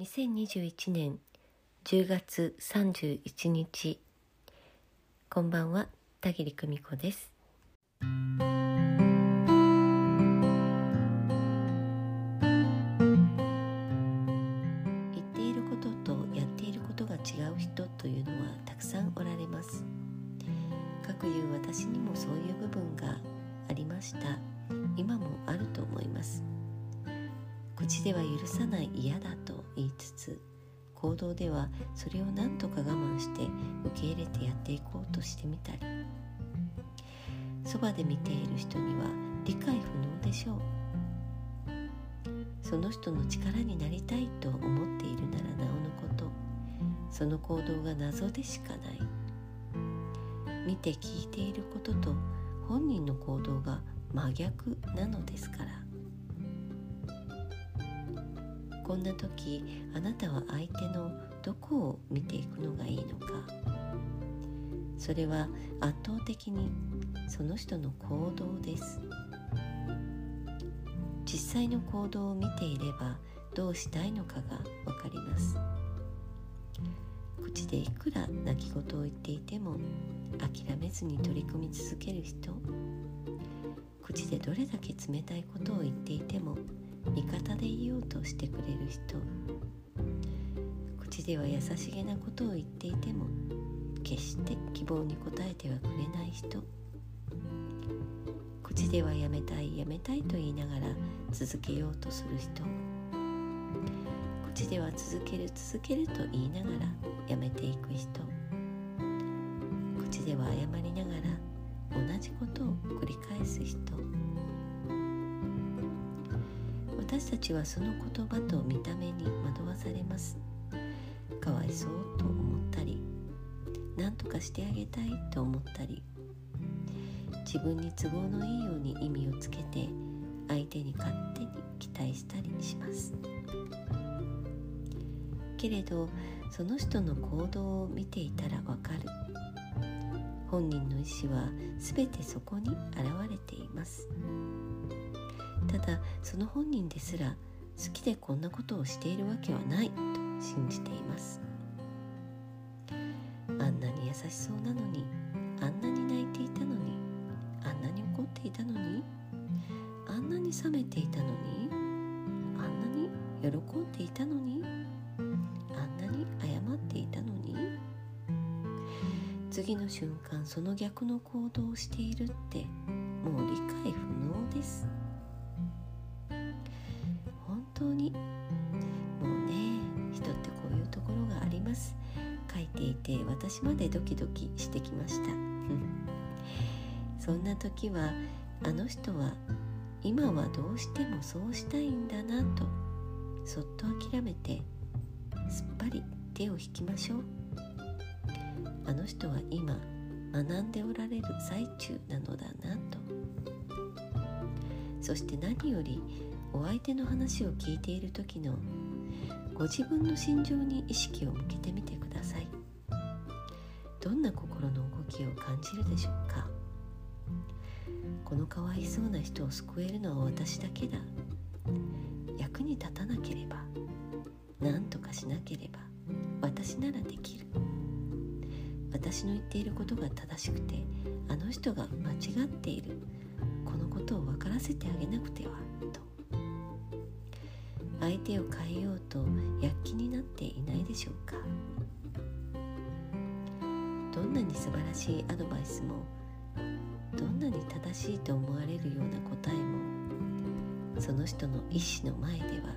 2021年10月31日こんばんは田切久美子です。言っていることとやっていることが違う人というのはたくさんおられます。かくいう私にもそういう部分がありました。今もあると思います。口では許さない嫌だと言いつつ行動ではそれを何とか我慢して受け入れてやっていこうとしてみたり。そばで見ている人には理解不能でしょう。その人の力になりたいと思っているならなおのこと。その行動が謎でしかない。見て聞いていることと本人の行動が真逆なのですから。こんな時あなたは相手のどこを見ていくのがいいのか。それは圧倒的にその人の行動です。実際の行動を見ていればどうしたいのかがわかります。口でいくら泣き言を言っていても諦めずに取り組み続ける人。口でどれだけ冷たいことを言っていても味方でいようとしてくれる人。口では優しげなことを言っていても決して希望に応えてはくれない人。口ではやめたいやめたいと言いながら続けようとする人。口では続ける続けると言いながらやめてたちはその言葉と見た目に惑わされます。かわいそうと思ったり何とかしてあげたいと思ったり自分に都合のいいように意味をつけて相手に勝手に期待したりします。けれどその人の行動を見ていたらわかる。本人の意思は全てそこに現れています。ただその本人ですら好きでこんなことをしているわけはないと信じています。あんなに優しそうなのにあんなに泣いていたのにあんなに怒っていたのにあんなに冷めていたのにあんなに喜んでいたのにあんなに謝っていたのに次の瞬間その逆の行動をしているってもう理解て私までドキドキしてきました。そんな時はあの人は今はどうしてもそうしたいんだなとそっと諦めてすっぱり手を引きましょう。あの人は今学んでおられる最中なのだなと。そして何よりお相手の話を聞いている時のご自分の心情に意識を向けてみてどんな心の動きを感じるでしょうか？このかわいそうな人を救えるのは私だけだ。役に立たなければ何とかしなければ私ならできる。私の言っていることが正しくてあの人が間違っている。このことを分からせてあげなくてはと。相手を変えようと躍起になっていないでしょうか？どんなに素晴らしいアドバイスもどんなに正しいと思われるような答えもその人の意思の前では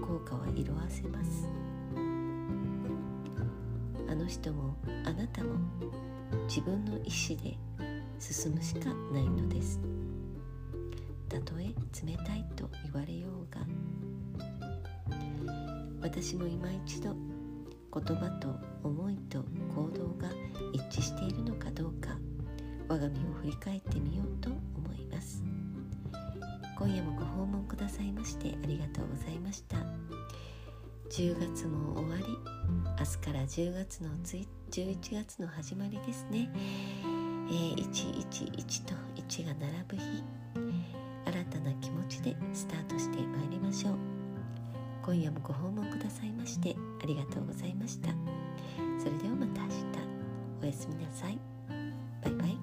効果は色あせます。あの人もあなたも自分の意思で進むしかないのです。たとえ冷たいと言われようが私も今一度言葉と思いと行動が一致しているのかどうか我が身を振り返ってみようと思います。今夜もご訪問くださいましてありがとうございました。10月も終わり明日から10月の11月の始まりですね、えー、111と1が並ぶ日新たな気持ちでスタートしてまいりましょう。今夜もご訪問くださいましてありがとうございました。それではまた明日。おやすみなさい。バイバイ。